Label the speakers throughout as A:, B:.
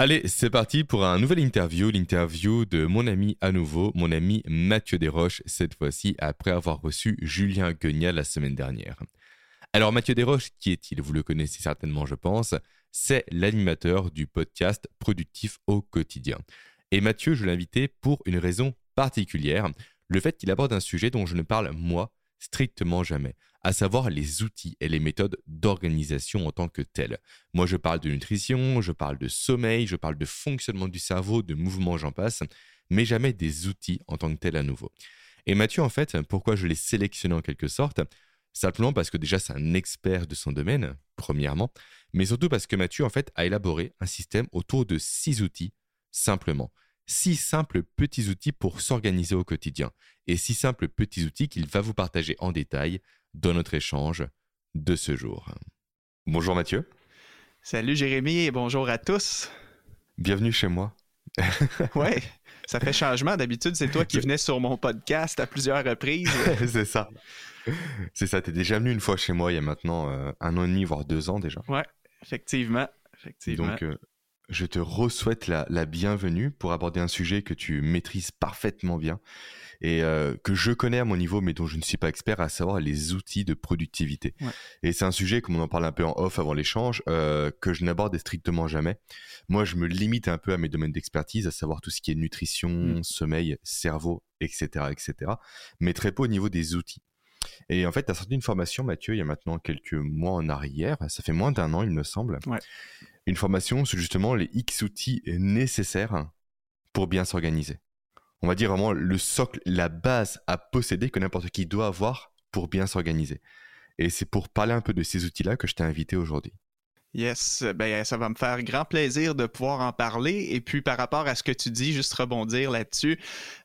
A: Allez, c'est parti pour un nouvel interview, l'interview de mon ami à nouveau, mon ami Mathieu Desroches, cette fois-ci après avoir reçu Julien Guegnat la semaine dernière. Alors Mathieu Desroches, qui est-il? Vous le connaissez certainement, je pense. C'est l'animateur du podcast Productif au quotidien. Et Mathieu, je l'ai invité pour une raison particulière, le fait qu'il aborde un sujet dont je ne parle moi strictement jamais, à savoir les outils et les méthodes d'organisation en tant que telles. Moi, je parle de nutrition, je parle de sommeil, je parle de fonctionnement du cerveau, de mouvement, j'en passe, mais jamais des outils en tant que tels à nouveau. Et Mathieu, en fait, pourquoi je l'ai sélectionné en quelque sorte? Simplement parce que déjà, c'est un expert de son domaine, premièrement, mais surtout parce que Mathieu, en fait, a élaboré un système autour de six outils, simplement six simples petits outils pour s'organiser au quotidien et six simples petits outils qu'il va vous partager en détail dans notre échange de ce jour. Bonjour Mathieu.
B: Salut Jérémy et bonjour à tous.
A: Bienvenue chez moi.
B: ouais, ça fait changement. D'habitude, c'est toi qui venais sur mon podcast à plusieurs reprises.
A: c'est ça. C'est ça, tu es déjà venu une fois chez moi il y a maintenant euh, un an et demi, voire deux ans déjà.
B: Ouais, effectivement. effectivement.
A: Donc, euh, je te re-souhaite la, bienvenue pour aborder un sujet que tu maîtrises parfaitement bien et euh, que je connais à mon niveau, mais dont je ne suis pas expert, à savoir les outils de productivité. Et c'est un sujet, comme on en parle un peu en off avant l'échange, euh, que je n'aborde strictement jamais. Moi, je me limite un peu à mes domaines d'expertise, à savoir tout ce qui est nutrition, mm. sommeil, cerveau, etc., etc. Mais très peu au niveau des outils. Et en fait, tu as sorti une formation, Mathieu, il y a maintenant quelques mois en arrière. Ça fait moins d'un an, il me semble. Une formation sur justement les X outils nécessaires pour bien s'organiser. On va dire vraiment le socle, la base à posséder que n'importe qui doit avoir pour bien s'organiser. Et c'est pour parler un peu de ces outils-là que je t'ai invité aujourd'hui.
B: Yes, ben ça va me faire grand plaisir de pouvoir en parler. Et puis par rapport à ce que tu dis, juste rebondir là-dessus,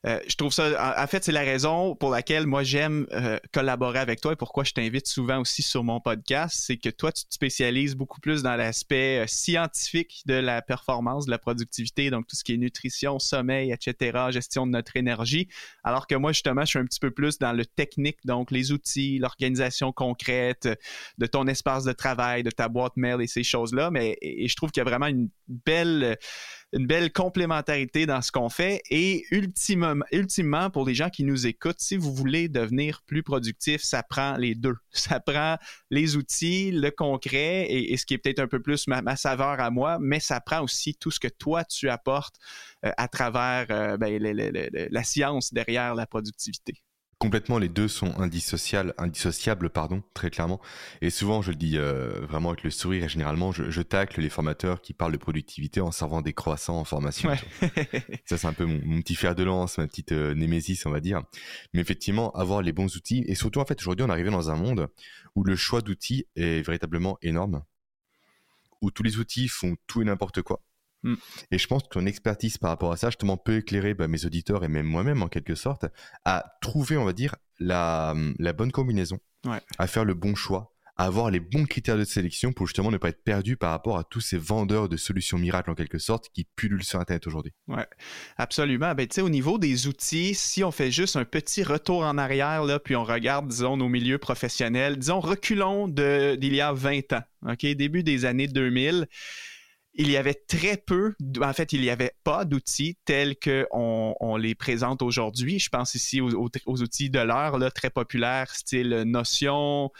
B: euh, je trouve ça, en, fait, c'est la raison pour laquelle moi j'aime euh, collaborer avec toi et pourquoi je t'invite souvent aussi sur mon podcast, c'est que toi tu te spécialises beaucoup plus dans l'aspect euh, scientifique de la performance, de la productivité, donc tout ce qui est nutrition, sommeil, etc., gestion de notre énergie, alors que moi justement je suis un petit peu plus dans le technique, donc les outils, l'organisation concrète de ton espace de travail, de ta boîte mail et ces choses-là, mais je trouve qu'il y a vraiment une belle, une belle complémentarité dans ce qu'on fait. Et ultimement, ultimement, pour les gens qui nous écoutent, si vous voulez devenir plus productif, ça prend les deux. Ça prend les outils, le concret et, ce qui est peut-être un peu plus ma, saveur à moi, mais ça prend aussi tout ce que toi tu apportes euh, à travers euh, ben, la science derrière la productivité.
A: Complètement, les deux sont indissociables, indissociables pardon, très clairement. Et souvent, je le dis euh, vraiment avec le sourire, et généralement, je, tacle les formateurs qui parlent de productivité en servant des croissants en formation. Ça, c'est un peu mon, petit fer de lance, ma petite euh, némésis, on va dire. Mais effectivement, avoir les bons outils, et surtout, en fait, aujourd'hui, on est arrivé dans un monde où le choix d'outils est véritablement énorme, où tous les outils font tout et n'importe quoi. Mm. Et je pense que ton expertise par rapport à ça, justement, peut éclairer bah, mes auditeurs et même moi-même, en quelque sorte, à trouver, on va dire, la, bonne combinaison, à faire le bon choix, à avoir les bons critères de sélection pour justement ne pas être perdu par rapport à tous ces vendeurs de solutions miracles, en quelque sorte, qui pullulent sur Internet aujourd'hui.
B: Oui, absolument. Ben, tu sais, au niveau des outils, si on fait juste un petit retour en arrière, là, puis on regarde, disons, nos milieux professionnels, disons, reculons d'il y a 20 ans, OK, début des années 2000, il y avait très peu, en fait, il n'y avait pas d'outils tels qu'on on les présente aujourd'hui. Je pense ici aux, outils de l'heure, très populaires, style Notion,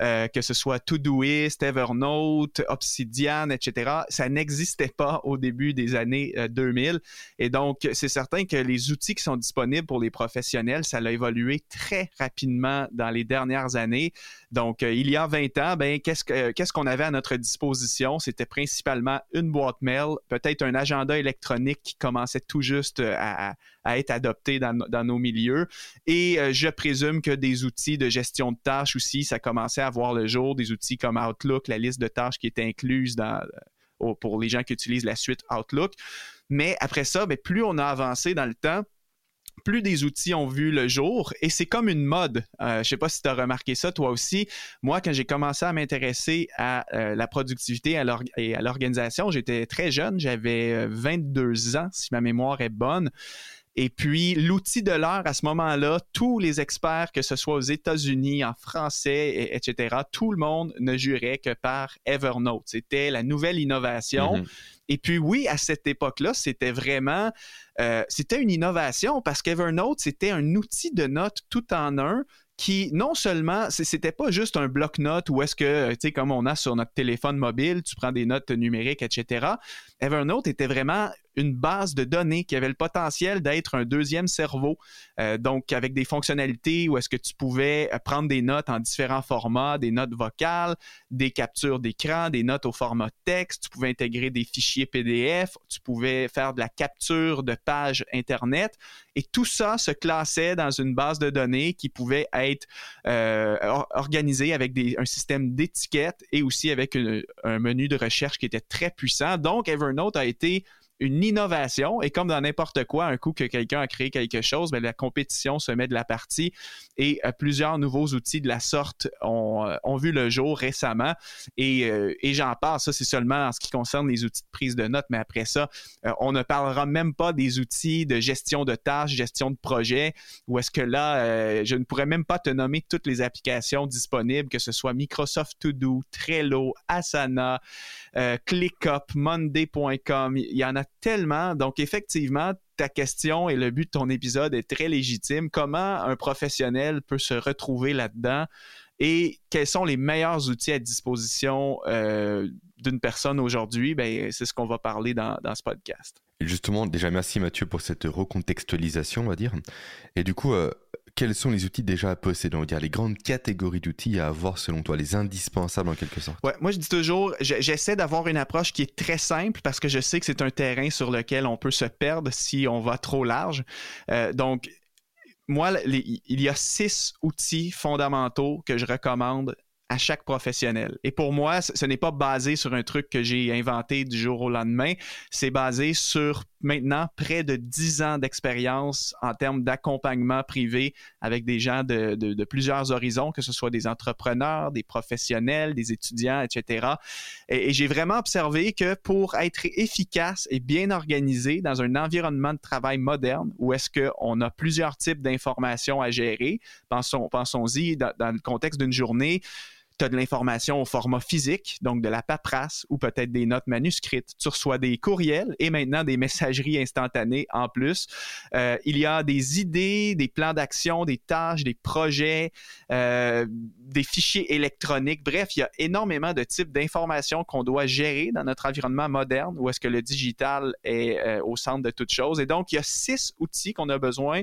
B: euh, que ce soit Todoist, Evernote, Obsidian, etc. Ça n'existait pas au début des années 2000. Euh, Et donc, c'est certain que les outils qui sont disponibles pour les professionnels, ça a évolué très rapidement dans les dernières années. Donc, euh, il y a 20 ans, ben, qu'est-ce qu'on avait à notre disposition? C'était principalement boîte mail, peut-être un agenda électronique qui commençait tout juste euh, à, être adopté dans, nos milieux. Et euh, je présume que des outils de gestion de tâches aussi, ça commençait à voir le jour, des outils comme Outlook, la liste de tâches qui était incluse dans, pour les gens qui utilisent la suite Outlook. Mais après ça, ben, plus on a avancé dans le temps, plus des outils ont vu le jour et c'est comme une mode. Euh, je ne sais pas si tu as remarqué ça toi aussi. Moi, quand j'ai commencé à m'intéresser à euh, la productivité et à l'organisation, j'étais très jeune, j'avais 22 euh, ans si ma mémoire est bonne. Et puis, l'outil de l'heure, à ce moment-là, tous les experts, que ce soit aux États-Unis, en français, etc., tout le monde ne jurait que par Evernote. C'était la nouvelle innovation. Mm-hmm. Et puis oui, à cette époque-là, c'était vraiment, euh, c'était une innovation parce qu'Evernote, c'était un outil de notes tout en un qui non seulement, c'était pas juste un bloc-notes où est-ce que, tu sais, comme on a sur notre téléphone mobile, tu prends des notes numériques, etc. Evernote était vraiment une base de données qui avait le potentiel d'être un deuxième cerveau. Euh, donc, avec des fonctionnalités où est-ce que tu pouvais euh, prendre des notes en différents formats, des notes vocales, des captures d'écran, des notes au format texte, tu pouvais intégrer des fichiers PDF, tu pouvais faire de la capture de pages Internet. Et tout ça se classait dans une base de données qui pouvait être euh, organisée avec un système d'étiquettes et aussi avec un menu de recherche qui était très puissant. Donc, Evernote a été une innovation. Et comme dans n'importe quoi, un coup que quelqu'un a créé quelque chose, bien, la compétition se met de la partie et euh, plusieurs nouveaux outils de la sorte ont, euh, vu le jour récemment. Euh, et, j'en parle, ça c'est seulement en ce qui concerne les outils de prise de notes, mais après ça, on ne parlera même pas des outils de gestion de tâches, gestion de projets, ou est-ce que là, je ne pourrais même pas te nommer toutes les applications disponibles, que ce soit Microsoft To Do, Trello, Asana, ClickUp, Monday.com, il y en a tellement. Donc, effectivement, ta question et le but de ton épisode est très légitime. Comment un professionnel peut se retrouver là-dedans et quels sont les meilleurs outils à disposition euh, d'une personne aujourd'hui? Ben, c'est ce qu'on va parler dans, ce podcast.
A: justement, déjà, merci Mathieu pour cette recontextualisation, on va dire. Et du coup, euh, quels sont les outils déjà à posséder, on va dire les grandes catégories d'outils à avoir selon toi, les indispensables en quelque sorte?
B: Ouais, moi je dis toujours, j'essaie d'avoir une approche qui est très simple parce que je sais que c'est un terrain sur lequel on peut se perdre si on va trop large. Euh, donc, moi, il y a six outils fondamentaux que je recommande à chaque professionnel. Et pour moi, ce n'est pas basé sur un truc que j'ai inventé du jour au lendemain, c'est basé sur maintenant près de 10 ans d'expérience en termes d'accompagnement privé avec des gens de, plusieurs horizons, que ce soit des entrepreneurs, des professionnels, des étudiants, etc. Et, j'ai vraiment observé que pour être efficace et bien organisé dans un environnement de travail moderne, où est-ce qu'on a plusieurs types d'informations à gérer, pensons, pensons-y dans le contexte d'une journée, tu as de l'information au format physique, donc de la paperasse ou peut-être des notes manuscrites. Tu reçois des courriels et maintenant des messageries instantanées en plus. Euh, il y a des idées, des plans d'action, des tâches, des projets, euh, des fichiers électroniques. Bref, il y a énormément de types d'informations qu'on doit gérer dans notre environnement moderne où est-ce que le digital est euh, au centre de toute chose. Et donc, il y a six outils qu'on a besoin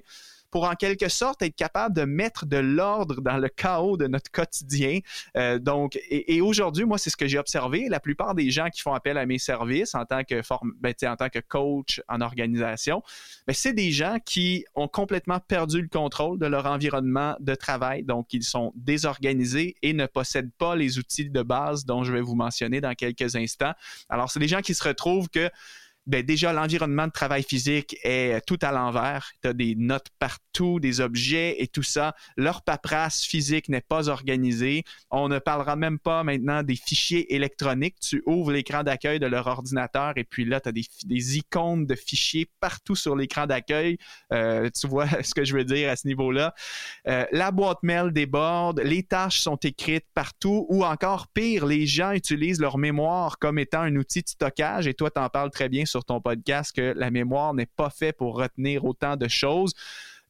B: pour en quelque sorte être capable de mettre de l'ordre dans le chaos de notre quotidien. Euh, donc, et, aujourd'hui, moi, c'est ce que j'ai observé. La plupart des gens qui font appel à mes services en tant que, ben, en tant que coach en organisation, ben, c'est des gens qui ont complètement perdu le contrôle de leur environnement de travail. Donc, ils sont désorganisés et ne possèdent pas les outils de base dont je vais vous mentionner dans quelques instants. Alors, c'est des gens qui se retrouvent que ben déjà, l'environnement de travail physique est tout à l'envers. Tu as des notes partout, des objets et tout ça. Leur paperasse physique n'est pas organisée. On ne parlera même pas maintenant des fichiers électroniques. Tu ouvres l'écran d'accueil de leur ordinateur et puis là, tu as des, icônes de fichiers partout sur l'écran d'accueil. Euh, tu vois ce que je veux dire à ce niveau-là. Euh, la boîte mail déborde, les tâches sont écrites partout ou encore pire, les gens utilisent leur mémoire comme étant un outil de stockage et toi, tu en parles très bien sur ton podcast que la mémoire n'est pas faite pour retenir autant de choses.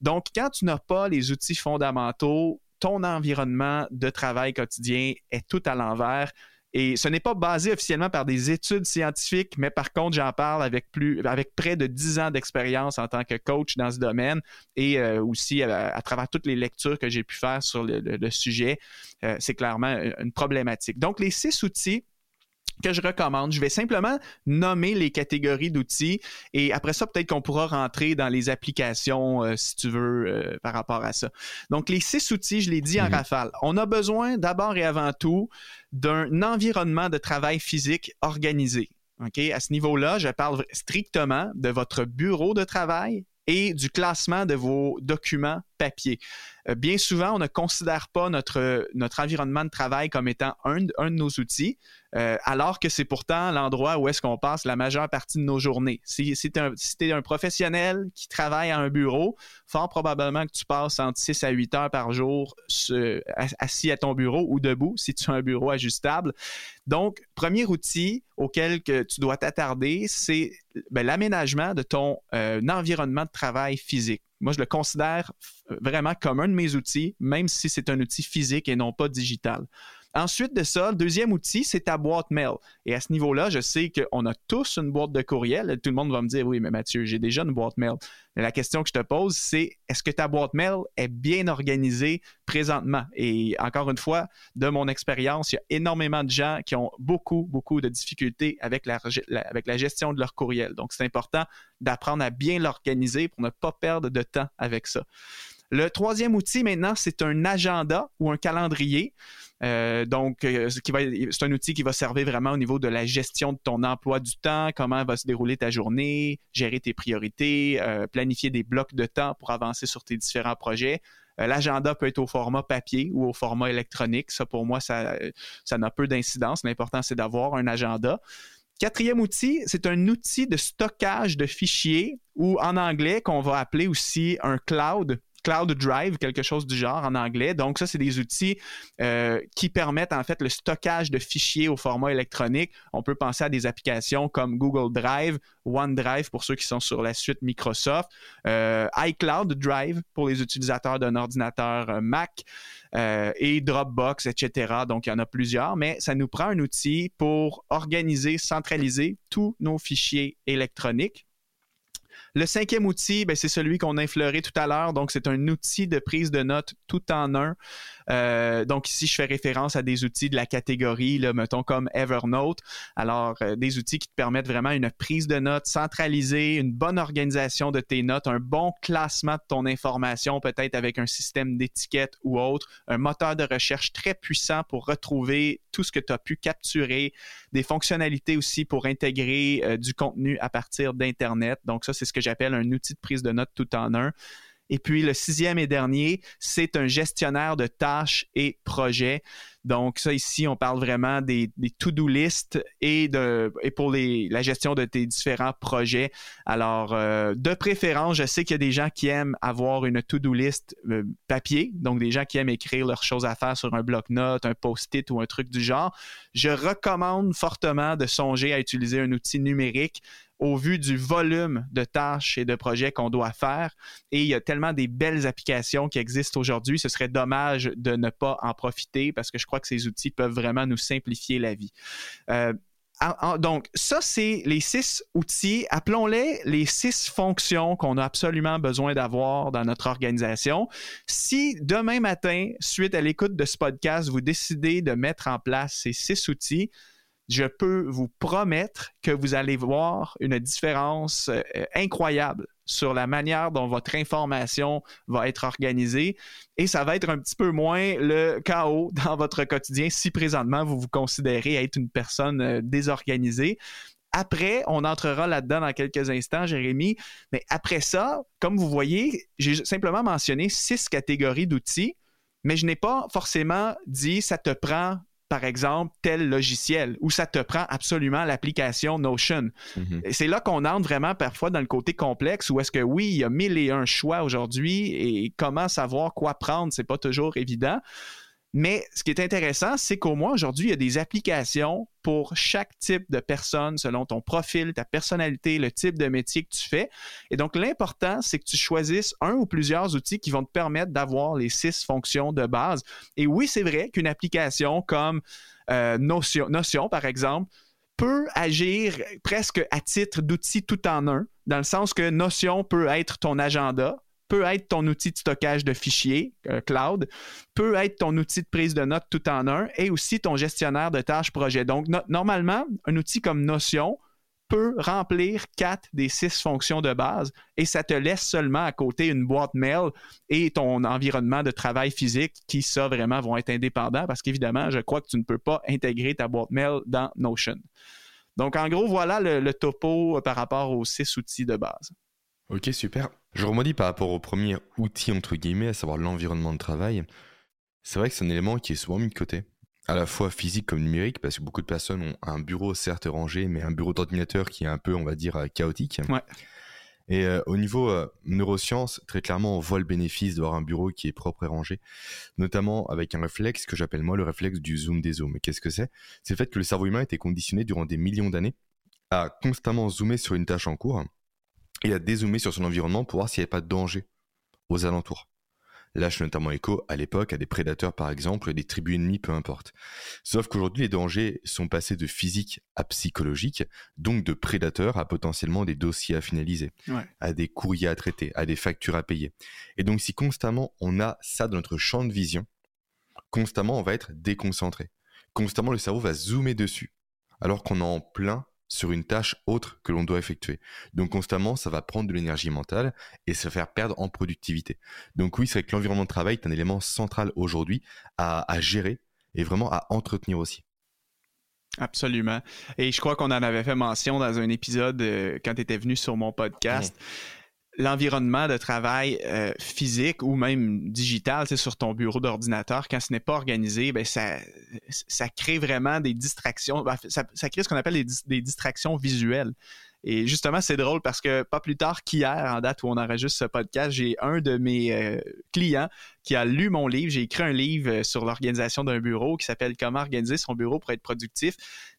B: Donc, quand tu n'as pas les outils fondamentaux, ton environnement de travail quotidien est tout à l'envers. Et ce n'est pas basé officiellement par des études scientifiques, mais par contre, j'en parle avec, plus, avec près de 10 ans d'expérience en tant que coach dans ce domaine et euh, aussi à, travers toutes les lectures que j'ai pu faire sur le, sujet. Euh, c'est clairement une problématique. Donc, les six outils que je recommande. Je vais simplement nommer les catégories d'outils et après ça, peut-être qu'on pourra rentrer dans les applications euh, si tu veux euh, par rapport à ça. Donc, les six outils, je l'ai dit en mhm. rafale. On a besoin d'abord et avant tout d'un environnement de travail physique organisé. OK? À ce niveau-là, je parle strictement de votre bureau de travail et du classement de vos documents papier. Euh, bien souvent, on ne considère pas notre, environnement de travail comme étant un, de nos outils, euh, alors que c'est pourtant l'endroit où est-ce qu'on passe la majeure partie de nos journées. Si, tu es, un professionnel qui travaille à un bureau, fort probablement que tu passes entre 6 à 8 heures par jour assis à ton bureau ou debout si tu as un bureau ajustable. Donc, premier outil auquel que tu dois t'attarder, c'est ben, l'aménagement de ton euh, environnement de travail physique. Moi, je le considère vraiment comme un de mes outils, même si c'est un outil physique et non pas digital. Ensuite de ça, le deuxième outil, c'est ta boîte mail. Et à ce niveau-là, je sais qu'on a tous une boîte de courriel. Tout le monde va me dire, oui, mais Mathieu, j'ai déjà une boîte mail. Mais la question que je te pose, c'est est-ce que ta boîte mail est bien organisée présentement? Et encore une fois, de mon expérience, il y a énormément de gens qui ont beaucoup, beaucoup de difficultés avec la, avec la gestion de leur courriel. Donc, c'est important d'apprendre à bien l'organiser pour ne pas perdre de temps avec ça. Le troisième outil maintenant, c'est un agenda ou un calendrier. Euh, donc, euh, c'est un outil qui va servir vraiment au niveau de la gestion de ton emploi du temps, comment va se dérouler ta journée, gérer tes priorités, euh, planifier des blocs de temps pour avancer sur tes différents projets. L'agenda peut être au format papier ou au format électronique. Ça, pour moi, ça, ça n'a peu d'incidence. L'important, c'est d'avoir un agenda. Quatrième outil, c'est un outil de stockage de fichiers ou en anglais qu'on va appeler aussi un cloud Cloud Drive, quelque chose du genre en anglais. Donc, ça, c'est des outils euh, qui permettent en fait le stockage de fichiers au format électronique. On peut penser à des applications comme Google Drive, OneDrive pour ceux qui sont sur la suite Microsoft, euh, iCloud Drive pour les utilisateurs d'un ordinateur euh, Mac. et Dropbox, etc. Donc, il y en a plusieurs, mais ça nous prend un outil pour organiser, centraliser tous nos fichiers électroniques. Le cinquième outil, ben, c'est celui qu'on a effleuré tout à l'heure. Donc, c'est un outil de prise de notes tout en un. Euh, donc, ici, je fais référence à des outils de la catégorie, mettons comme Evernote. Alors, euh, des outils qui te permettent vraiment une prise de notes centralisée, une bonne organisation de tes notes, un bon classement de ton information, peut-être avec un système d'étiquette ou autre, un moteur de recherche très puissant pour retrouver tout ce que tu as pu capturer, des fonctionnalités aussi pour intégrer euh, du contenu à partir d'Internet. Donc, ça, c'est ce que j'appelle un outil de prise de notes tout en un. Et puis le sixième et dernier, c'est un gestionnaire de tâches et projets. Donc, ça ici, on parle vraiment des, to-do list et, de, pour la gestion de tes différents projets. Alors, euh, de préférence, je sais qu'il y a des gens qui aiment avoir une to-do list euh, papier, donc des gens qui aiment écrire leurs choses à faire sur un bloc-notes, un post-it ou un truc du genre. Je recommande fortement de songer à utiliser un outil numérique au vu du volume de tâches et de projets qu'on doit faire. Et il y a tellement des belles applications qui existent aujourd'hui, ce serait dommage de ne pas en profiter parce que je crois que ces outils peuvent vraiment nous simplifier la vie. Euh, donc, ça, c'est les six outils, appelons-les les six fonctions qu'on a absolument besoin d'avoir dans notre organisation. Si demain matin, suite à l'écoute de ce podcast, vous décidez de mettre en place ces six outils, je peux vous promettre que vous allez voir une différence euh, incroyable sur la manière dont votre information va être organisée et ça va être un petit peu moins le chaos dans votre quotidien si présentement vous vous considérez être une personne euh, désorganisée. Après, on entrera là-dedans dans quelques instants, Jérémy. Mais après ça, comme vous voyez, j'ai simplement mentionné six catégories d'outils, mais je n'ai pas forcément dit ça te prend par exemple, tel logiciel, où ça te prend absolument l'application Notion. Mhm. C'est là qu'on entre vraiment parfois dans le côté complexe, où est-ce que oui, il y a mille et un choix aujourd'hui, et comment savoir quoi prendre, c'est pas toujours évident. Mais ce qui est intéressant, c'est qu'au moins aujourd'hui, il y a des applications pour chaque type de personne selon ton profil, ta personnalité, le type de métier que tu fais. Et donc, l'important, c'est que tu choisisses un ou plusieurs outils qui vont te permettre d'avoir les six fonctions de base. Et oui, c'est vrai qu'une application comme euh, Notion, Notion, par exemple, peut agir presque à titre d'outil tout en un, dans le sens que Notion peut être ton agenda, peut être ton outil de stockage de fichiers, euh, cloud, peut être ton outil de prise de notes tout en un et aussi ton gestionnaire de tâches projet. Donc, normalement, un outil comme Notion peut remplir quatre des six fonctions de base et ça te laisse seulement à côté une boîte mail et ton environnement de travail physique qui, ça, vraiment vont être indépendants parce qu'évidemment, je crois que tu ne peux pas intégrer ta boîte mail dans Notion. Donc, en gros, voilà le, le topo par rapport aux six outils de base.
A: Ok, super. Je remodis par rapport au premier outil, entre guillemets, à savoir l'environnement de travail. C'est vrai que c'est un élément qui est souvent mis de côté, à la fois physique comme numérique, parce que beaucoup de personnes ont un bureau certes rangé, mais un bureau d'ordinateur qui est un peu, on va dire, euh, chaotique.
B: Ouais.
A: Et euh, au niveau euh, neurosciences, très clairement, on voit le bénéfice d'avoir un bureau qui est propre et rangé, notamment avec un réflexe que j'appelle moi le réflexe du zoom des zooms. Qu'est-ce que c'est? C'est le fait que le cerveau humain a été conditionné durant des millions d'années à constamment zoomer sur une tâche en cours et à dézoomer sur son environnement pour voir s'il n'y avait pas de danger aux alentours lâche notamment écho à l'époque à des prédateurs par exemple, des tribus ennemies, peu importe. Sauf qu'aujourd'hui les dangers sont passés de physique à psychologique, donc de prédateurs à potentiellement des dossiers à finaliser, à des courriers à traiter, à des factures à payer. Et donc si constamment on a ça dans notre champ de vision, constamment on va être déconcentré. Constamment le cerveau va zoomer dessus, alors qu'on est en plein sur une tâche autre que l'on doit effectuer. Donc constamment, ça va prendre de l'énergie mentale et se faire perdre en productivité. Donc oui, c'est vrai que l'environnement de travail est un élément central aujourd'hui à, gérer et vraiment à entretenir aussi.
B: Absolument. Et je crois qu'on en avait fait mention dans un épisode euh, quand tu étais venu sur mon podcast. Mmh l'environnement de travail euh, physique ou même digital, sur ton bureau d'ordinateur, quand ce n'est pas organisé, ben ça, crée vraiment des distractions. Ben, ça, ça, crée ce qu'on appelle des, distractions visuelles. Et justement, c'est drôle parce que pas plus tard qu'hier, en date où on enregistre ce podcast, j'ai un de mes euh, clients qui a lu mon livre. J'ai écrit un livre euh, sur l'organisation d'un bureau qui s'appelle Comment organiser son bureau pour être productif.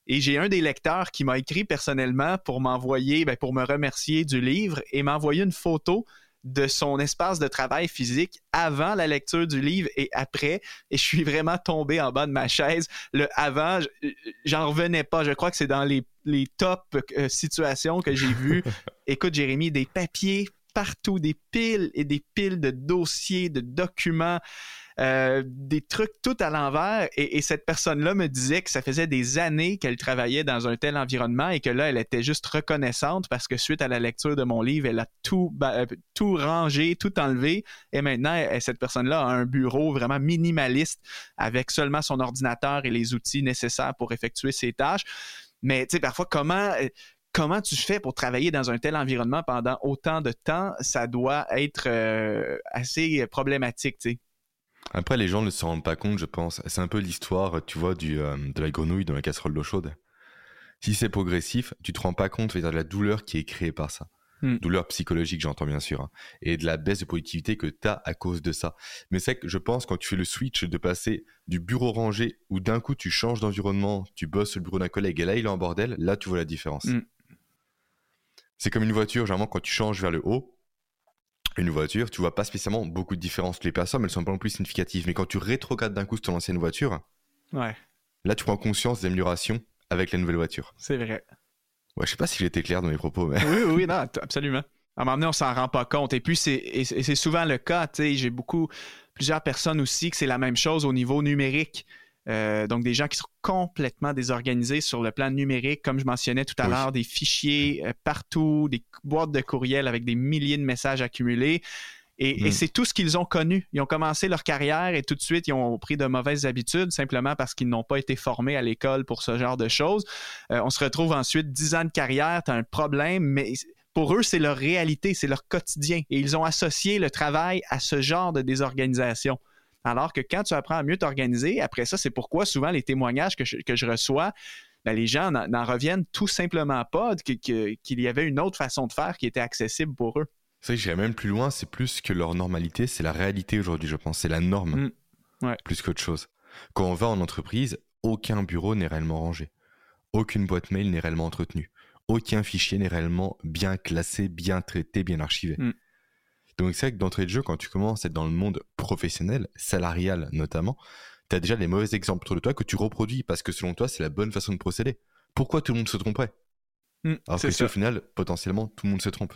B: Et j'ai un des lecteurs qui m'a écrit personnellement pour m'envoyer, ben, pour me remercier du livre et m'envoyer une photo de son espace de travail physique avant la lecture du livre et après. Et je suis vraiment tombé en bas de ma chaise. Le avant, j'en revenais pas. Je crois que c'est dans les, les top euh, situations que j'ai vues. Écoute, Jérémy, des papiers partout, des piles et des piles de dossiers, de documents. Euh, des trucs tout à l'envers. Et, cette personne-là me disait que ça faisait des années qu'elle travaillait dans un tel environnement et que là, elle était juste reconnaissante parce que suite à la lecture de mon livre, elle a tout, euh, rangé, tout enlevé. Et maintenant, cette personne-là a un bureau vraiment minimaliste avec seulement son ordinateur et les outils nécessaires pour effectuer ses tâches. Mais tu sais, parfois, comment euh, comment tu fais pour travailler dans un tel environnement pendant autant de temps, ça doit être assez problématique, tu sais.
A: Après, les gens ne se rendent pas compte, je pense. C'est un peu l'histoire, tu vois, du, euh, de la grenouille dans la casserole d'eau chaude. Si c'est progressif, tu te rends pas compte de la douleur qui est créée par ça. Hmm. Douleur psychologique, j'entends bien sûr. Hein. et de la baisse de productivité que tu as à cause de ça. Mais c'est que je pense, quand tu fais le switch de passer du bureau rangé, où d'un coup tu changes d'environnement, tu bosses le bureau d'un collègue, et là il est en bordel, là tu vois la différence. Hmm. C'est comme une voiture, généralement quand tu changes vers le haut, une voiture, tu vois pas spécialement beaucoup de différences. Les personnes, elles sont pas non plus significatives. Mais quand tu rétrogrades d'un coup sur ton ancienne voiture,
B: ouais.
A: là, tu prends conscience des améliorations avec la nouvelle voiture.
B: C'est vrai.
A: Ouais, je sais pas si j'étais clair dans mes propos, mais.
B: Oui, oui, non, absolument. À un moment donné, on s'en rend pas compte. Et puis, c'est souvent le cas. J'ai beaucoup, plusieurs personnes aussi que c'est la même chose au niveau numérique. Euh, donc, des gens qui sont complètement désorganisés sur le plan numérique, comme je mentionnais tout à l'heure, des fichiers euh, partout, des boîtes de courriel avec des milliers de messages accumulés. Et, mm. c'est tout ce qu'ils ont connu. Ils ont commencé leur carrière et tout de suite, ils ont pris de mauvaises habitudes simplement parce qu'ils n'ont pas été formés à l'école pour ce genre de choses. Euh, on se retrouve ensuite dix ans de carrière, tu as un problème, mais pour eux, c'est leur réalité, c'est leur quotidien. Et ils ont associé le travail à ce genre de désorganisation. Alors que quand tu apprends à mieux t'organiser, après ça, c'est pourquoi souvent les témoignages que je, reçois, ben, les gens n'en reviennent tout simplement pas qu'il y avait une autre façon de faire qui était accessible pour eux.
A: C'est vrai que j'irais même plus loin, c'est plus que leur normalité, c'est la réalité aujourd'hui, je pense. C'est la norme,
B: mmh.
A: plus qu'autre chose. Quand on va en entreprise, aucun bureau n'est réellement rangé. Aucune boîte mail n'est réellement entretenue. Aucun fichier n'est réellement bien classé, bien traité, bien archivé. Mmh. Donc c'est vrai que d'entrée de jeu, quand tu commences à être dans le monde professionnel, salarial notamment, tu as déjà des mauvais exemples autour de toi que tu reproduis parce que selon toi, c'est la bonne façon de procéder. Pourquoi tout le monde se tromperait mmh, Alors que si au final, potentiellement, tout le monde se trompe?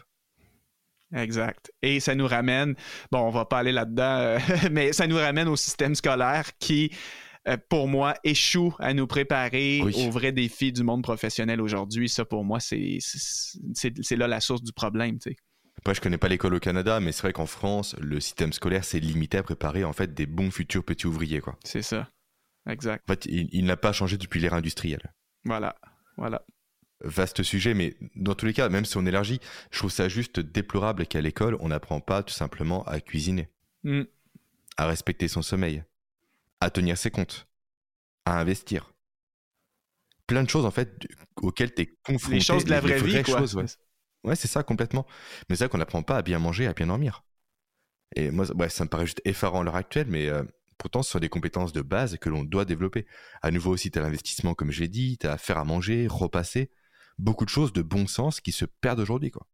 B: Exact. Et ça nous ramène, bon, on va pas aller là-dedans, euh, mais ça nous ramène au système scolaire qui, euh, pour moi, échoue à nous préparer aux vrais défis du monde professionnel aujourd'hui. Ça, pour moi, c'est là la source du problème. Tu sais.
A: Après, je connais pas l'école au Canada, mais c'est vrai qu'en France, le système scolaire s'est limité à préparer en fait des bons futurs petits ouvriers, quoi.
B: C'est ça, exact.
A: En fait, il, n'a pas changé depuis l'ère industrielle.
B: Voilà, voilà.
A: vaste sujet, mais dans tous les cas, même si on élargit, je trouve ça juste déplorable qu'à l'école, on n'apprend pas tout simplement à cuisiner,
B: Mm.
A: à respecter son sommeil, à tenir ses comptes, à investir. Plein de choses, en fait, auxquelles tu es confronté.
B: Les choses de la vraie vie, quoi.
A: choses, ouais. Ouais, c'est ça, complètement. Mais c'est vrai qu'on n'apprend pas à bien manger, à bien dormir. Et moi, ça- ouais, ça me paraît juste effarant à l'heure actuelle, mais euh, pourtant, ce sont des compétences de base que l'on doit développer. À nouveau aussi, tu as l'investissement, comme je l'ai dit, tu as à faire à manger, repasser. Beaucoup de choses de bon sens qui se perdent aujourd'hui, quoi.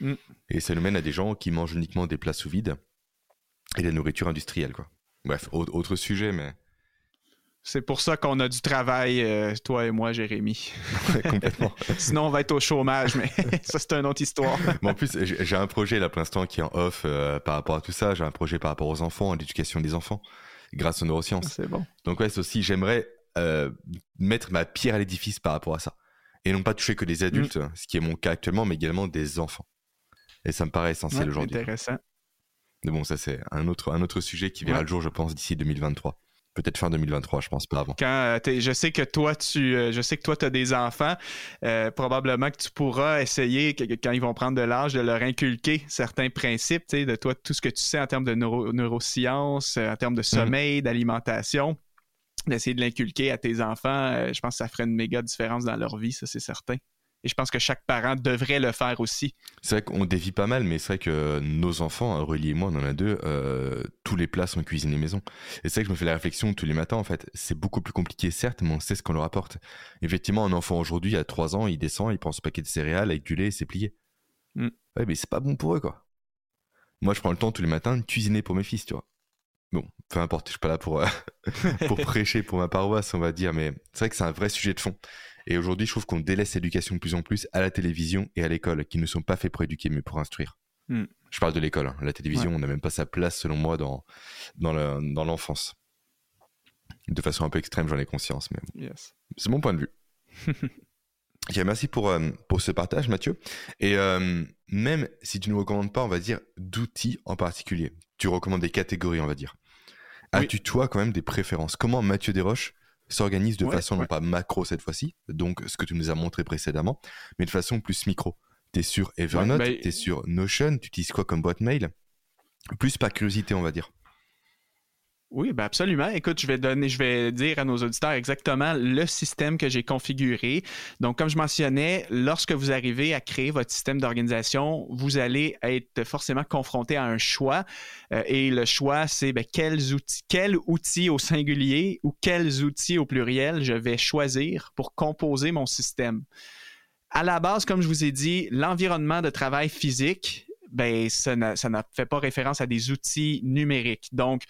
B: Mm.
A: Et ça nous mène à des gens qui mangent uniquement des plats sous vide et de la nourriture industrielle, quoi. Bref, au- autre sujet, mais
B: C'est pour ça qu'on a du travail, euh, toi et moi, Jérémy.
A: complètement.
B: Sinon, on va être au chômage, mais ça, c'est une autre histoire.
A: Mais en plus, j'ai un projet là pour l'instant qui est en off euh, par rapport à tout ça. J'ai un projet par rapport aux enfants, à l'éducation des enfants, grâce aux neurosciences.
B: C'est bon.
A: Donc ouais, c'est aussi, j'aimerais euh, mettre ma pierre à l'édifice par rapport à ça. Et non pas toucher que des adultes, ce qui est mon cas actuellement, mais également des enfants. Et ça me paraît essentiel
B: Ouais,
A: aujourd'hui.
B: intéressant.
A: Mais bon, ça c'est un autre, un autre sujet qui verra
B: Ouais.
A: le jour, je pense, d'ici 2023. Peut-être fin 2023, je pense pas avant.
B: Quand euh, je sais que toi, tu, euh, je sais que toi, as des enfants, euh, probablement que tu pourras essayer, quand ils vont prendre de l'âge, de leur inculquer certains principes, de toi, tout ce que tu sais en termes de neuro- neurosciences, en termes de sommeil, d'alimentation, d'essayer de l'inculquer à tes enfants. euh, je pense que ça ferait une méga différence dans leur vie, ça, c'est certain. Et je pense que chaque parent devrait le faire aussi.
A: C'est vrai qu'on dévie pas mal, mais c'est vrai que nos enfants, Aurélie et moi, on en a deux, euh, tous les plats sont cuisinés maison. Et c'est vrai que je me fais la réflexion tous les matins, en fait. C'est beaucoup plus compliqué, certes, mais on sait ce qu'on leur apporte. Effectivement, un enfant aujourd'hui, à 3 ans, il descend, il prend ce paquet de céréales avec du lait et c'est plié.
B: Mm.
A: Ouais, mais c'est pas bon pour eux, quoi. Moi, je prends le temps tous les matins de cuisiner pour mes fils, tu vois. Bon, peu importe, je suis pas là pour, euh, pour prêcher pour ma paroisse, on va dire, mais c'est vrai que c'est un vrai sujet de fond. Et aujourd'hui, je trouve qu'on délaisse l'éducation de plus en plus à la télévision et à l'école, qui ne sont pas faits pour éduquer, mais pour instruire.
B: Hmm.
A: Je parle de l'école. hein. La télévision, on n'a même pas sa place, selon moi, dans, dans, le- dans l'enfance. De façon un peu extrême, j'en ai conscience, mais.
B: Yes.
A: c'est mon point de vue. Ok, merci pour, euh, pour ce partage, Mathieu. Et euh, même si tu ne recommandes pas, on va dire, d'outils en particulier, tu recommandes des catégories, on va dire.
B: Oui.
A: As-tu, toi, quand même des préférences? Comment Mathieu Desroches s'organise de
B: Ouais,
A: façon non pas macro cette fois-ci, donc ce que tu nous as montré précédemment, mais de façon plus micro. T'es sur Evernote,
B: Ouais, bah,
A: t'es sur Notion, tu utilises quoi comme boîte mail? Plus par curiosité, on va dire.
B: Oui, ben absolument. Écoute, je vais donner, je vais dire à nos auditeurs exactement le système que j'ai configuré. Donc, comme je mentionnais, lorsque vous arrivez à créer votre système d'organisation, vous allez être forcément confronté à un choix. Euh, et le choix, c'est ben, quels outils, quels outils au singulier ou quels outils au pluriel je vais choisir pour composer mon système. À la base, comme je vous ai dit, l'environnement de travail physique, ben, ça ne fait pas référence à des outils numériques. Donc,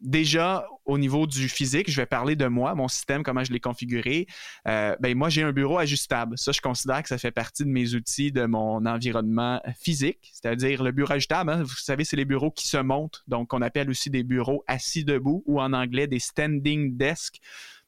B: déjà, au niveau du physique, je vais parler de moi, mon système, comment je l'ai configuré. Euh, ben, moi, j'ai un bureau ajustable. Ça, je considère que ça fait partie de mes outils de mon environnement physique, c'est-à-dire le bureau ajustable. hein, vous savez, c'est les bureaux qui se montent, donc on appelle aussi des bureaux assis debout ou en anglais des standing desks.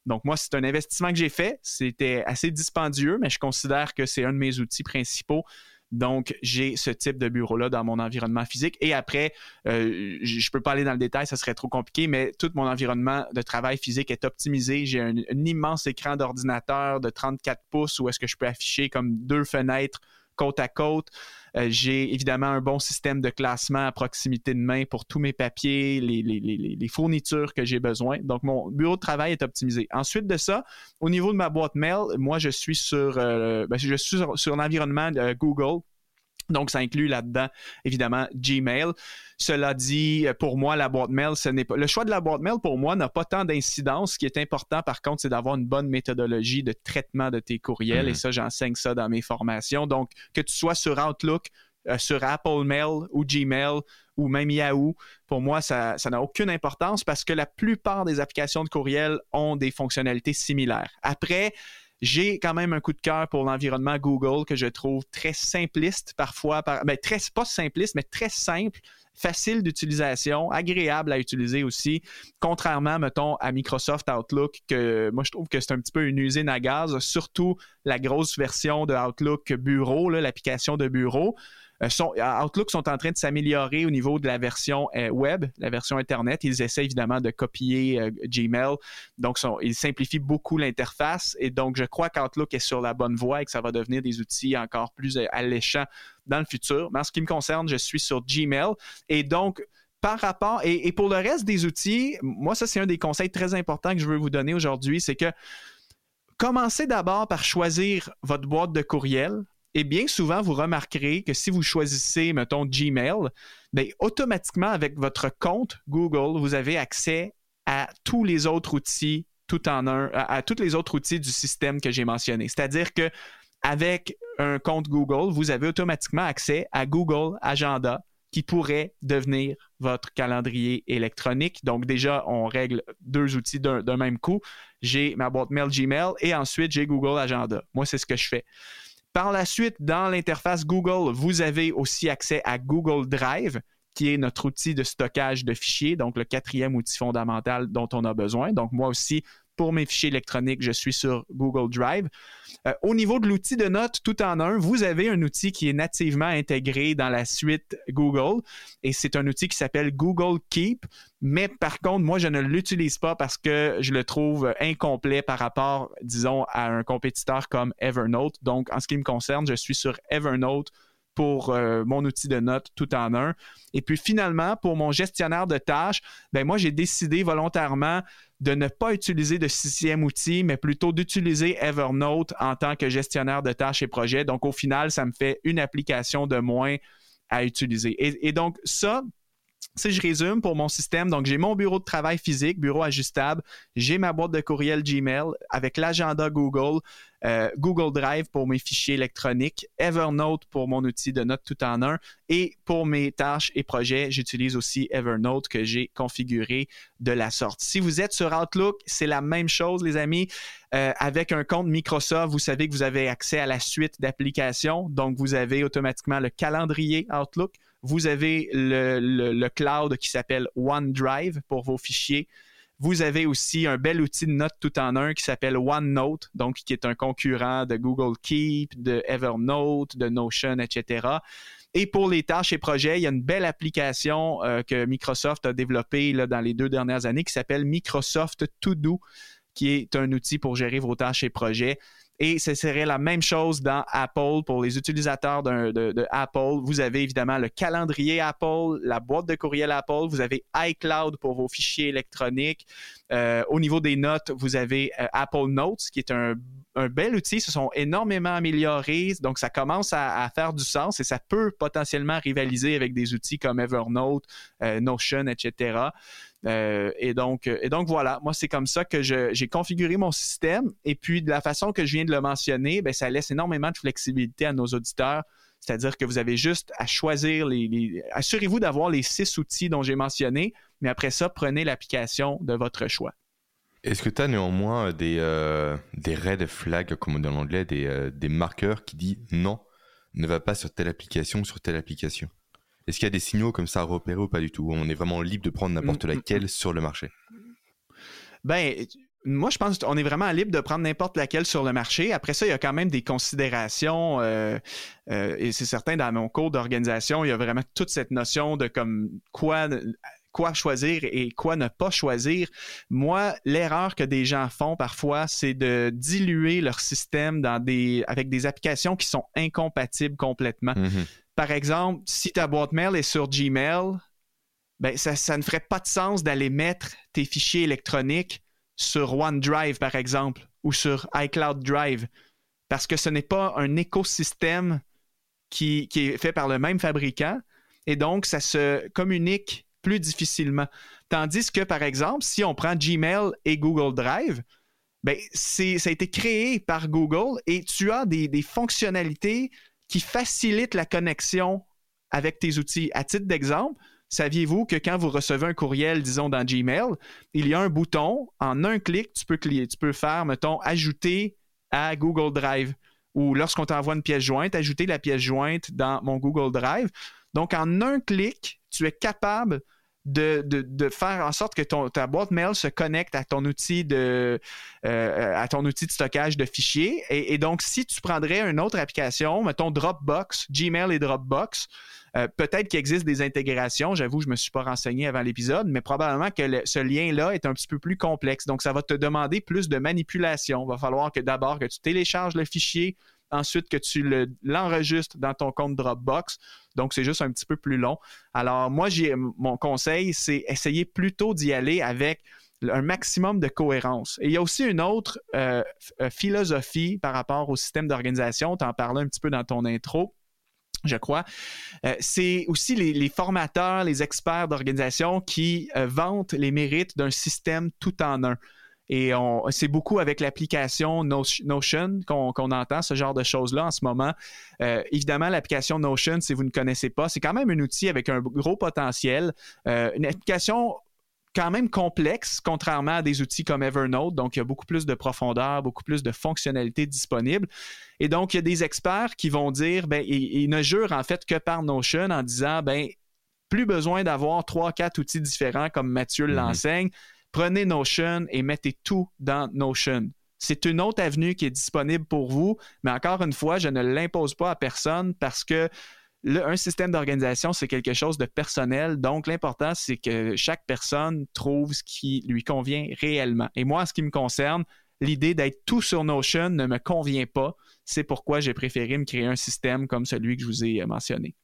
B: Donc, moi, c'est un investissement que j'ai fait. C'était assez dispendieux, mais je considère que c'est un de mes outils principaux. Donc, j'ai ce type de bureau-là dans mon environnement physique. Et après, euh, je ne peux pas aller dans le détail, ça serait trop compliqué, mais tout mon environnement de travail physique est optimisé. J'ai un, un immense écran d'ordinateur de 34 pouces où est-ce que je peux afficher comme deux fenêtres côte à côte. Euh, j'ai évidemment un bon système de classement à proximité de main pour tous mes papiers, les, fournitures que j'ai besoin. Donc, mon bureau de travail est optimisé. Ensuite de ça, au niveau de ma boîte mail, moi, je suis sur, euh, ben, je suis sur, l'environnement de Google. Donc, ça inclut là-dedans, évidemment, Gmail. Cela dit, pour moi, la boîte mail, ce n'est pas. Le choix de la boîte mail, pour moi, n'a pas tant d'incidence. Ce qui est important, par contre, c'est d'avoir une bonne méthodologie de traitement de tes courriels. Et ça, j'enseigne ça dans mes formations. Donc, que tu sois sur Outlook, euh, sur Apple Mail ou Gmail ou même Yahoo, pour moi, ça ça n'a aucune importance parce que la plupart des applications de courriel ont des fonctionnalités similaires. Après, j'ai quand même un coup de cœur pour l'environnement Google que je trouve très simpliste parfois, par, ben, très, pas simpliste, mais très simple, facile d'utilisation, agréable à utiliser aussi, contrairement, mettons, à Microsoft Outlook, que moi je trouve que c'est un petit peu une usine à gaz, surtout la grosse version de Outlook Bureau, l'application de bureau. Euh, Outlook sont en train de s'améliorer au niveau de la version euh, web, la version Internet. Ils essaient évidemment de copier Gmail. Donc, ils simplifient beaucoup l'interface. Et donc, je crois qu'Outlook est sur la bonne voie et que ça va devenir des outils encore plus alléchants dans le futur. Mais en ce qui me concerne, je suis sur Gmail. Et donc, par rapport, et, pour le reste des outils, moi, ça, c'est un des conseils très importants que je veux vous donner aujourd'hui, c'est que commencez d'abord par choisir votre boîte de courriel. Et bien souvent, vous remarquerez que si vous choisissez, mettons, Gmail, bien, automatiquement, avec votre compte Google, vous avez accès à tous les autres outils tout en un, à, à tous les autres outils du système que j'ai mentionné. C'est-à-dire que avec un compte Google, vous avez automatiquement accès à Google Agenda, qui pourrait devenir votre calendrier électronique. Donc déjà, on règle deux outils d'un même coup. J'ai ma boîte mail Gmail et ensuite j'ai Google Agenda. Moi, c'est ce que je fais. Par la suite, dans l'interface Google, vous avez aussi accès à Google Drive, qui est notre outil de stockage de fichiers, donc le quatrième outil fondamental dont on a besoin. Donc moi aussi, pour mes fichiers électroniques, je suis sur Google Drive. Euh, au niveau de l'outil de notes tout en un, vous avez un outil qui est nativement intégré dans la suite Google et c'est un outil qui s'appelle Google Keep. Mais par contre, moi, je ne l'utilise pas parce que je le trouve incomplet par rapport, disons, à un compétiteur comme Evernote. Donc, en ce qui me concerne, je suis sur Evernote pour euh, mon outil de notes tout en un. Et puis finalement, pour mon gestionnaire de tâches, ben moi, j'ai décidé volontairement de ne pas utiliser de sixième outil, mais plutôt d'utiliser Evernote en tant que gestionnaire de tâches et projets. Donc, au final, ça me fait une application de moins à utiliser. et donc, ça, si je résume pour mon système, donc j'ai mon bureau de travail physique, bureau ajustable, j'ai ma boîte de courriel Gmail avec l'agenda Google, euh, Google Drive pour mes fichiers électroniques, Evernote pour mon outil de notes tout en un et pour mes tâches et projets, j'utilise aussi Evernote que j'ai configuré de la sorte. Si vous êtes sur Outlook, c'est la même chose les amis. Euh, avec un compte Microsoft, vous savez que vous avez accès à la suite d'applications, donc vous avez automatiquement le calendrier Outlook vous avez le, cloud qui s'appelle OneDrive pour vos fichiers. Vous avez aussi un bel outil de notes tout en un qui s'appelle OneNote, donc qui est un concurrent de Google Keep, de Evernote, de Notion, etc. Et pour les tâches et projets, il y a une belle application euh, que Microsoft a développée là, dans les deux dernières années qui s'appelle Microsoft To Do, qui est un outil pour gérer vos tâches et projets. Et ce serait la même chose dans Apple pour les utilisateurs de. Vous avez évidemment le calendrier Apple, la boîte de courriel Apple, vous avez iCloud pour vos fichiers électroniques. Euh, au niveau des notes, vous avez euh, Apple Notes, qui est un, bel outil. Ils se sont énormément améliorés, donc ça commence à, faire du sens et ça peut potentiellement rivaliser avec des outils comme Evernote, euh, Notion, etc. Euh, et, donc, et donc, voilà, moi, c'est comme ça que j'ai configuré mon système. Et puis, de la façon que je viens de le mentionner, ben, ça laisse énormément de flexibilité à nos auditeurs. C'est-à-dire que vous avez juste à choisir les. Assurez-vous d'avoir les six outils dont j'ai mentionné, mais après ça, prenez l'application de votre choix.
A: Est-ce que tu as néanmoins des, euh, des red flags, comme on dit en anglais, des, euh, des marqueurs qui disent non, ne va pas sur telle application sur telle application? Est-ce qu'il y a des signaux comme ça à repérer ou pas du tout On est vraiment libre de prendre n'importe mm, mm, laquelle mm. sur le marché?
B: Ben, moi, je pense qu'on est vraiment libre de prendre n'importe laquelle sur le marché. Après ça, il y a quand même des considérations. Euh, euh, et c'est certain, dans mon cours d'organisation, il y a vraiment toute cette notion de comme quoi quoi choisir et quoi ne pas choisir. Moi, l'erreur que des gens font parfois, c'est de diluer leur système dans des, avec des applications qui sont incompatibles complètement. Mm-hmm par exemple, si ta boîte mail est sur Gmail, ben, ça, ne ferait pas de sens d'aller mettre tes fichiers électroniques sur OneDrive, par exemple, ou sur iCloud Drive, parce que ce n'est pas un écosystème qui, est fait par le même fabricant, et donc ça se communique plus difficilement. Tandis que, par exemple, si on prend Gmail et Google Drive, ben, ça a été créé par Google et tu as des fonctionnalités qui facilite la connexion avec tes outils. À titre d'exemple, saviez-vous que quand vous recevez un courriel, disons dans Gmail, il y a un bouton, en un clic, tu peux, tu peux faire, mettons, ajouter à Google Drive ou lorsqu'on t'envoie une pièce jointe, ajouter la pièce jointe dans mon Google Drive. Donc, en un clic, tu es capable de, de, faire en sorte que ta boîte mail se connecte à ton outil de, euh, ton outil de stockage de fichiers. Et, donc, si tu prendrais une autre application, mettons Dropbox, Gmail et Dropbox, euh, peut-être qu'il existe des intégrations. J'avoue, je ne me suis pas renseigné avant l'épisode, mais probablement que ce lien-là est un petit peu plus complexe. Donc, ça va te demander plus de manipulation. Il va falloir que d'abord que tu télécharges le fichier, ensuite que tu l'enregistres dans ton compte Dropbox. Donc, c'est juste un petit peu plus long. Alors, moi, mon conseil, c'est essayer plutôt d'y aller avec un maximum de cohérence. Et il y a aussi une autre euh, euh, philosophie par rapport au système d'organisation. Tu en parlais un petit peu dans ton intro je crois. Euh, c'est aussi les, formateurs, les experts d'organisation qui vantent les mérites d'un système tout en un. Et c'est beaucoup avec l'application Notion qu'on entend ce genre de choses-là en ce moment. Euh, évidemment, l'application Notion, si vous ne connaissez pas, c'est quand même un outil avec un gros potentiel. Euh, une application quand même complexe, contrairement à des outils comme Evernote. Donc, il y a beaucoup plus de profondeur, beaucoup plus de fonctionnalités disponibles. Et donc, il y a des experts qui vont dire, ben, ils, ne jurent en fait que par Notion en disant, ben, plus besoin d'avoir trois, quatre outils différents comme Mathieu mm-hmm. l'enseigne prenez Notion et mettez tout dans Notion. C'est une autre avenue qui est disponible pour vous, mais encore une fois, je ne l'impose pas à personne parce que un système d'organisation, c'est quelque chose de personnel. Donc, l'important, c'est que chaque personne trouve ce qui lui convient réellement. Et moi, en ce qui me concerne, l'idée d'être tout sur Notion ne me convient pas. C'est pourquoi j'ai préféré me créer un système comme celui que je vous ai mentionné.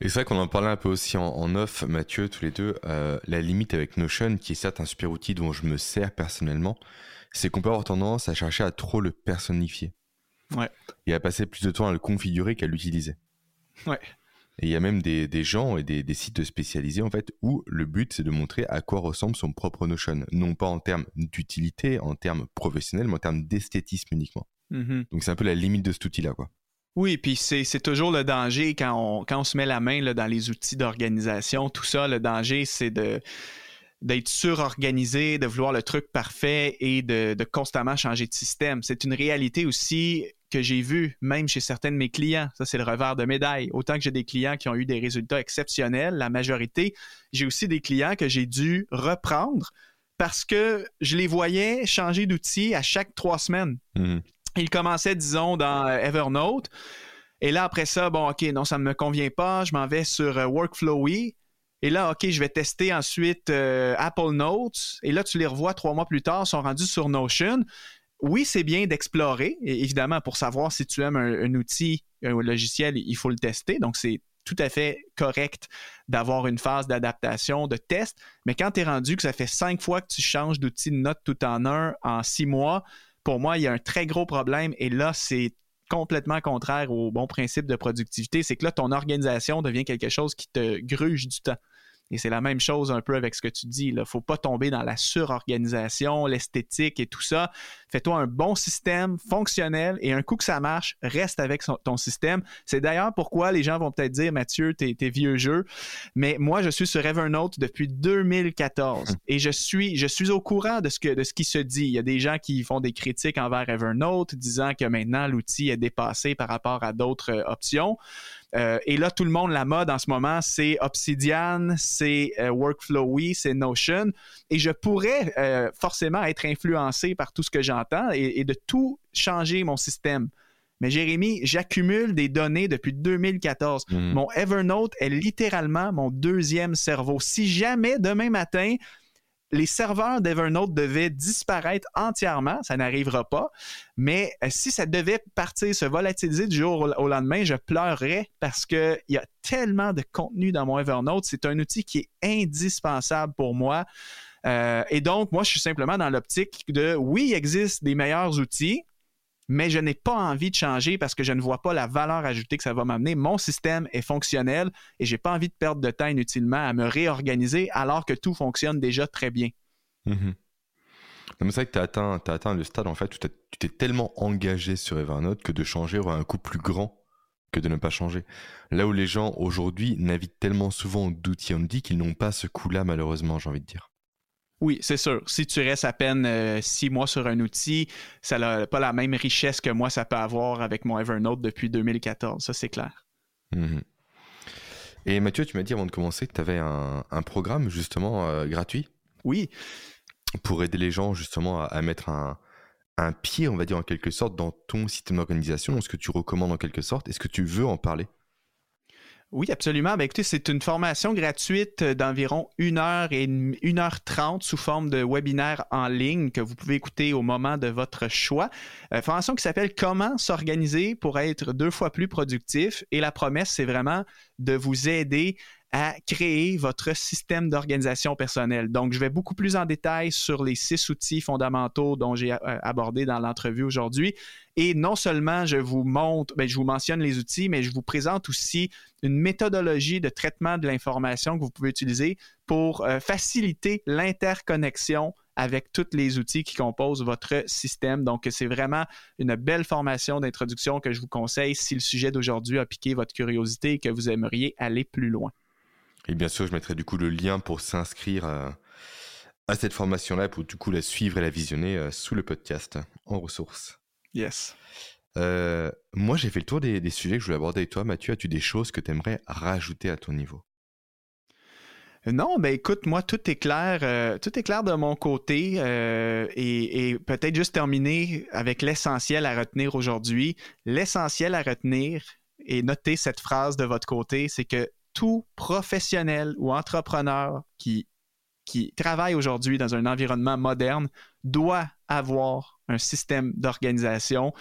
A: Et c'est vrai qu'on en parlait un peu aussi en, off, Mathieu, tous les deux. Euh, la limite avec Notion, qui est certes un super outil dont je me sers personnellement, c'est qu'on peut avoir tendance à chercher à trop le personnifier.
B: Ouais.
A: Et à passer plus de temps à le configurer qu'à l'utiliser.
B: Ouais.
A: Et il y a même des, gens et des, des, sites spécialisés en fait où le but c'est de montrer à quoi ressemble son propre Notion, non pas en termes d'utilité, en termes professionnels, mais en termes d'esthétisme uniquement. Mm-hmm. Donc c'est un peu la limite de cet outil-là, quoi.
B: Oui, puis c'est toujours le danger quand on, se met la main dans les outils d'organisation. Tout ça, le danger, c'est de d'être surorganisé, de vouloir le truc parfait et de, de constamment changer de système. C'est une réalité aussi que j'ai vue même chez certains de mes clients. Ça, c'est le revers de médaille. Autant que j'ai des clients qui ont eu des résultats exceptionnels, la majorité, j'ai aussi des clients que j'ai dû reprendre parce que je les voyais changer d'outil à chaque trois semaines. Mmh il commençait, disons, dans euh, Evernote. Et là, après ça, bon, OK, non, ça ne me convient pas. Je m'en vais sur euh, Workflowy. Et là, OK, je vais tester ensuite euh, Apple Notes. Et là, tu les revois trois mois plus tard, sont rendus sur Notion. Oui, c'est bien d'explorer. Évidemment, pour savoir si tu aimes un, outil, un logiciel, il faut le tester. Donc, c'est tout à fait correct d'avoir une phase d'adaptation, de test. Mais quand tu es rendu que ça fait cinq fois que tu changes d'outil de note tout en un en six mois, pour moi, il y a un très gros problème et là, c'est complètement contraire au bon principe de productivité. C'est que là, ton organisation devient quelque chose qui te gruge du temps. Et c'est la même chose un peu avec ce que tu dis. Il ne faut pas tomber dans la surorganisation, l'esthétique et tout ça. Fais-toi un bon système fonctionnel et un coup que ça marche, reste avec ton système. C'est d'ailleurs pourquoi les gens vont peut-être dire Mathieu, t'es es vieux jeu. Mais moi, je suis sur Evernote depuis 2014 hum. et je suis, je suis au courant de ce, que, de ce qui se dit. Il y a des gens qui font des critiques envers Evernote disant que maintenant l'outil est dépassé par rapport à d'autres euh, options. Euh, et là, tout le monde, la mode en ce moment, c'est Obsidian, c'est euh, Workflowy, c'est Notion. Et je pourrais euh, forcément être influencé par tout ce que j'entends et, de tout changer mon système. Mais Jérémy, j'accumule des données depuis 2014. Mhm. Mon Evernote est littéralement mon deuxième cerveau. Si jamais demain matin, les serveurs d'Evernote devaient disparaître entièrement. Ça n'arrivera pas. Mais euh, si ça devait partir, se volatiliser du jour au, lendemain, je pleurerais parce qu'il y a tellement de contenu dans mon Evernote. C'est un outil qui est indispensable pour moi. Euh, et donc, moi, je suis simplement dans l'optique de, oui, il existe des meilleurs outils, mais je n'ai pas envie de changer parce que je ne vois pas la valeur ajoutée que ça va m'amener. Mon système est fonctionnel et j'ai pas envie de perdre de temps inutilement à me réorganiser alors que tout fonctionne déjà très bien.
A: Mhm. C'est vrai que tu as atteint, atteint le stade en fait où tu t'es tellement engagé sur Evernote que de changer aura un coût plus grand que de ne pas changer. Là où les gens aujourd'hui naviguent tellement souvent d'outils on dit qu'ils n'ont pas ce coût-là malheureusement, j'ai envie de dire.
B: Oui, c'est sûr. Si tu restes à peine euh, six mois sur un outil, ça n'a pas la même richesse que moi, ça peut avoir avec mon Evernote depuis 2014. Ça, c'est clair.
A: Mhm. Et Mathieu, tu m'as dit avant de commencer que tu avais un, programme justement euh, gratuit?
B: Oui.
A: Pour aider les gens justement à, mettre un, pied, on va dire en quelque sorte, dans ton système d'organisation. Ce que tu recommandes en quelque sorte? Est-ce que tu veux en parler?
B: Oui, absolument. Ben, écoutez, c'est une formation gratuite d'environ 1 heure et 1 heure 30 sous forme de webinaire en ligne que vous pouvez écouter au moment de votre choix. Euh, formation qui s'appelle Comment s'organiser pour être deux fois plus productif. Et la promesse, c'est vraiment de vous aider à créer votre système d'organisation personnelle. Donc, je vais beaucoup plus en détail sur les six outils fondamentaux dont j'ai euh, abordé dans l'entrevue aujourd'hui. Et non seulement je vous montre, ben, je vous mentionne les outils, mais je vous présente aussi une méthodologie de traitement de l'information que vous pouvez utiliser pour euh, faciliter l'interconnexion avec tous les outils qui composent votre système. Donc, c'est vraiment une belle formation d'introduction que je vous conseille si le sujet d'aujourd'hui a piqué votre curiosité et que vous aimeriez aller plus loin.
A: Et bien sûr, je mettrai du coup le lien pour s'inscrire à, cette formation-là, pour du coup la suivre et la visionner euh, sous le podcast en ressources.
B: Yes.
A: Euh, moi, j'ai fait le tour des, sujets que je voulais aborder avec toi. Mathieu, as-tu des choses que tu aimerais rajouter à ton niveau?
B: Non, ben écoute, moi tout est clair, euh, tout est clair de mon côté et, et peut-être juste terminer avec l'essentiel à retenir aujourd'hui. L'essentiel à retenir et noter cette phrase de votre côté, c'est que tout professionnel ou entrepreneur qui travaille aujourd'hui dans un environnement moderne doit avoir un système d'organisation.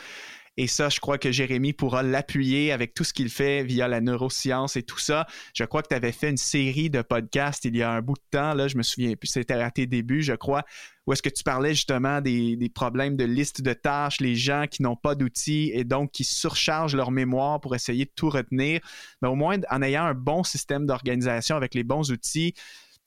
B: Et ça, je crois que Jérémy pourra l'appuyer avec tout ce qu'il fait via la neuroscience et tout ça. Je crois que tu avais fait une série de podcasts il y a un bout de temps, là, je me souviens plus, c'était à tes débuts, je crois, où est-ce que tu parlais justement des, problèmes de liste de tâches, les gens qui n'ont pas d'outils et donc qui surchargent leur mémoire pour essayer de tout retenir. Mais au moins, en ayant un bon système d'organisation avec les bons outils,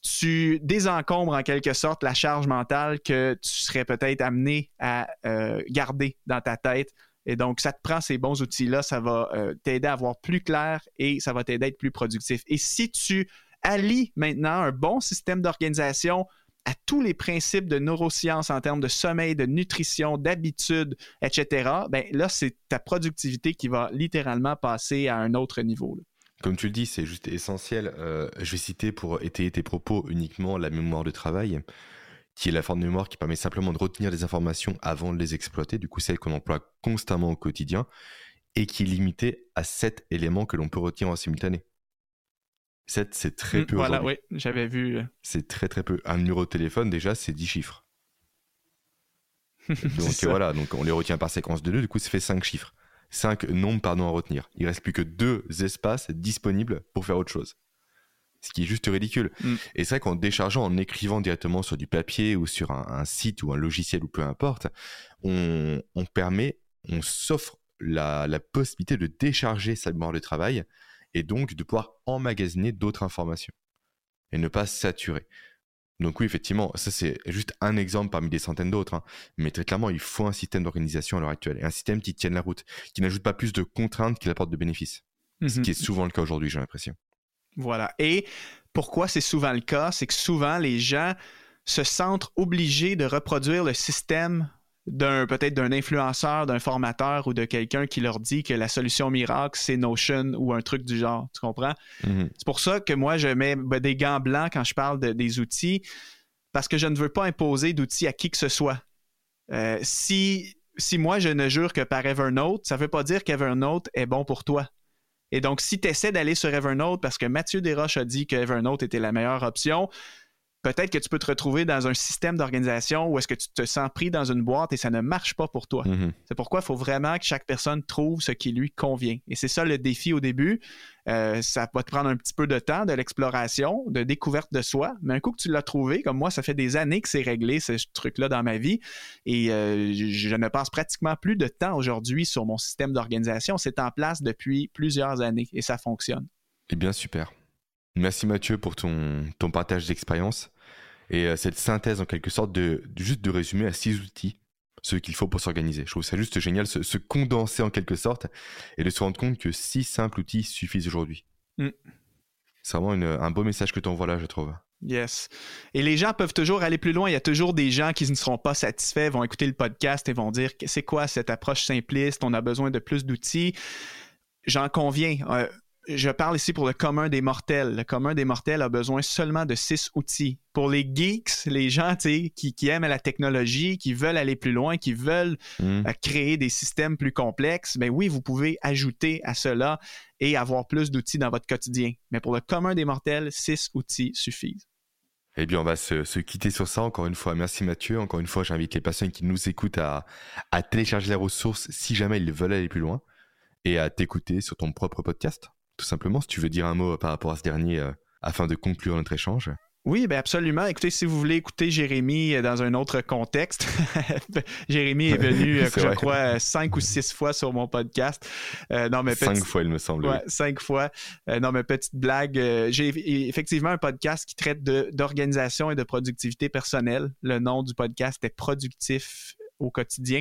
B: tu désencombres en quelque sorte la charge mentale que tu serais peut-être amené à euh, garder dans ta tête et donc, ça te prend ces bons outils-là, ça va euh, t'aider à voir plus clair et ça va t'aider à être plus productif. Et si tu allies maintenant un bon système d'organisation à tous les principes de neurosciences en termes de sommeil, de nutrition, d'habitude, etc., ben là, c'est ta productivité qui va littéralement passer à un autre niveau.
A: Comme tu le dis, c'est juste essentiel. Euh, je vais citer pour étayer tes propos uniquement la mémoire de travail qui est la forme de mémoire qui permet simplement de retenir des informations avant de les exploiter, du coup celle qu'on emploie constamment au quotidien, et qui est limitée à 7 éléments que l'on peut retenir en simultané. 7, c'est très mm, peu.
B: Voilà, oui, j'avais vu. Euh.
A: C'est très très peu. Un numéro de téléphone, déjà, c'est 10 chiffres. donc voilà, donc on les retient par séquence de 2, du coup ça fait 5 chiffres. 5 nombres pardon, à retenir. Il reste plus que 2 espaces disponibles pour faire autre chose ce qui est juste ridicule. Mm. Et c'est vrai qu'en déchargeant, en écrivant directement sur du papier ou sur un, site ou un logiciel ou peu importe, on, permet, on s'offre la, possibilité de décharger sa mémoire de travail et donc de pouvoir emmagasiner d'autres informations et ne pas saturer. Donc oui, effectivement, ça c'est juste un exemple parmi des centaines d'autres. Hein. Mais très clairement, il faut un système d'organisation à l'heure actuelle et un système qui tienne la route, qui n'ajoute pas plus de contraintes qu'il apporte de bénéfices. Ce mm-hmm. qui est souvent le cas aujourd'hui, j'ai l'impression.
B: Voilà. Et pourquoi c'est souvent le cas? C'est que souvent, les gens se sentent obligés de reproduire le système d'un peut-être d'un influenceur, d'un formateur ou de quelqu'un qui leur dit que la solution miracle, c'est Notion ou un truc du genre. Tu comprends? Mm-hmm. C'est pour ça que moi, je mets ben, des gants blancs quand je parle des outils, parce que je ne veux pas imposer d'outils à qui que ce soit. Euh, si, si moi, je ne jure que par Evernote, ça ne veut pas dire qu'Evernote est bon pour toi. Et donc, si tu essaies d'aller sur Evernote parce que Mathieu Desroches a dit que Evernote était la meilleure option, peut-être que tu peux te retrouver dans un système d'organisation où est-ce que tu te sens pris dans une boîte et ça ne marche pas pour toi. Mm-hmm. C'est pourquoi il faut vraiment que chaque personne trouve ce qui lui convient. Et c'est ça le défi au début. Euh, ça va te prendre un petit peu de temps, de l'exploration, de découverte de soi. Mais un coup que tu l'as trouvé, comme moi, ça fait des années que c'est réglé, ce truc-là dans ma vie. Et euh, je ne passe pratiquement plus de temps aujourd'hui sur mon système d'organisation. C'est en place depuis plusieurs années et ça fonctionne.
A: Eh bien, super. Merci Mathieu pour ton, ton partage d'expérience et euh, cette synthèse en quelque sorte de, juste de résumer à six outils ce qu'il faut pour s'organiser. Je trouve ça juste génial, se, se, condenser en quelque sorte et de se rendre compte que six simples outils suffisent aujourd'hui. Mm. C'est vraiment un beau message que tu envoies là, je trouve.
B: Yes. Et les gens peuvent toujours aller plus loin. Il y a toujours des gens qui ne seront pas satisfaits, vont écouter le podcast et vont dire c'est quoi cette approche simpliste, on a besoin de plus d'outils. J'en conviens. Euh, je parle ici pour le commun des mortels. Le commun des mortels a besoin seulement de six outils. Pour les geeks, les gens qui, qui aiment la technologie, qui veulent aller plus loin, qui veulent
A: Hmm.
B: euh, créer des systèmes plus complexes, ben oui, vous pouvez ajouter à cela et avoir plus d'outils dans votre quotidien. Mais pour le commun des mortels, six outils suffisent.
A: Eh bien, on va se, se quitter sur ça. Encore une fois, merci Mathieu. Encore une fois, j'invite les personnes qui nous écoutent à, à télécharger les ressources si jamais ils veulent aller plus loin et à t'écouter sur ton propre podcast. Tout simplement, si tu veux dire un mot par rapport à ce dernier euh, afin de conclure notre échange.
B: Oui, ben absolument. Écoutez, si vous voulez écouter Jérémy euh, dans un autre contexte, Jérémy est venu, euh, je
A: vrai.
B: crois, cinq ou six fois sur mon podcast. Euh, non, mais
A: Cinq fois, il me semble.
B: Ouais, cinq fois. Euh, non, mais petite blague. J'ai effectivement un podcast qui traite d'organisation et de productivité personnelle. Le nom du podcast est Productif au quotidien.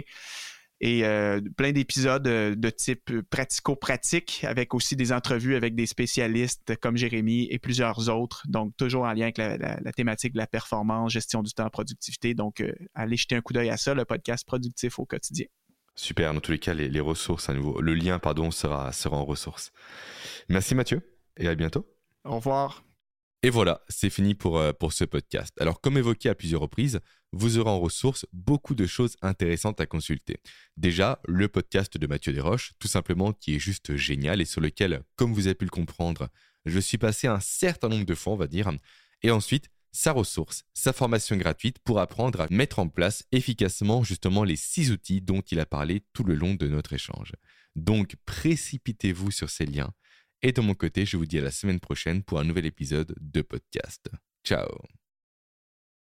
B: Et euh, plein d'épisodes euh, de type pratico-pratique, avec aussi des entrevues avec des spécialistes comme Jérémy et plusieurs autres. Donc, toujours en lien avec la, la- la thématique de la performance, gestion du temps, productivité. Donc, euh, allez jeter un coup d'œil à ça, le podcast Productif au quotidien.
A: Super. Dans tous les cas, les, les ressources à nouveau. Le lien, pardon, sera, sera en ressources. Merci Mathieu et à bientôt.
B: Au revoir.
A: Et voilà, c'est fini pour, euh, pour ce podcast. Alors, comme évoqué à plusieurs reprises, vous aurez en ressources beaucoup de choses intéressantes à consulter. Déjà, le podcast de Mathieu Desroches, tout simplement, qui est juste génial et sur lequel, comme vous avez pu le comprendre, je suis passé un certain nombre de fois, on va dire. Et ensuite, sa ressource, sa formation gratuite pour apprendre à mettre en place efficacement justement les six outils dont il a parlé tout le long de notre échange. Donc, précipitez-vous sur ces liens. Et de mon côté, je vous dis à la semaine prochaine pour un nouvel épisode de podcast. Ciao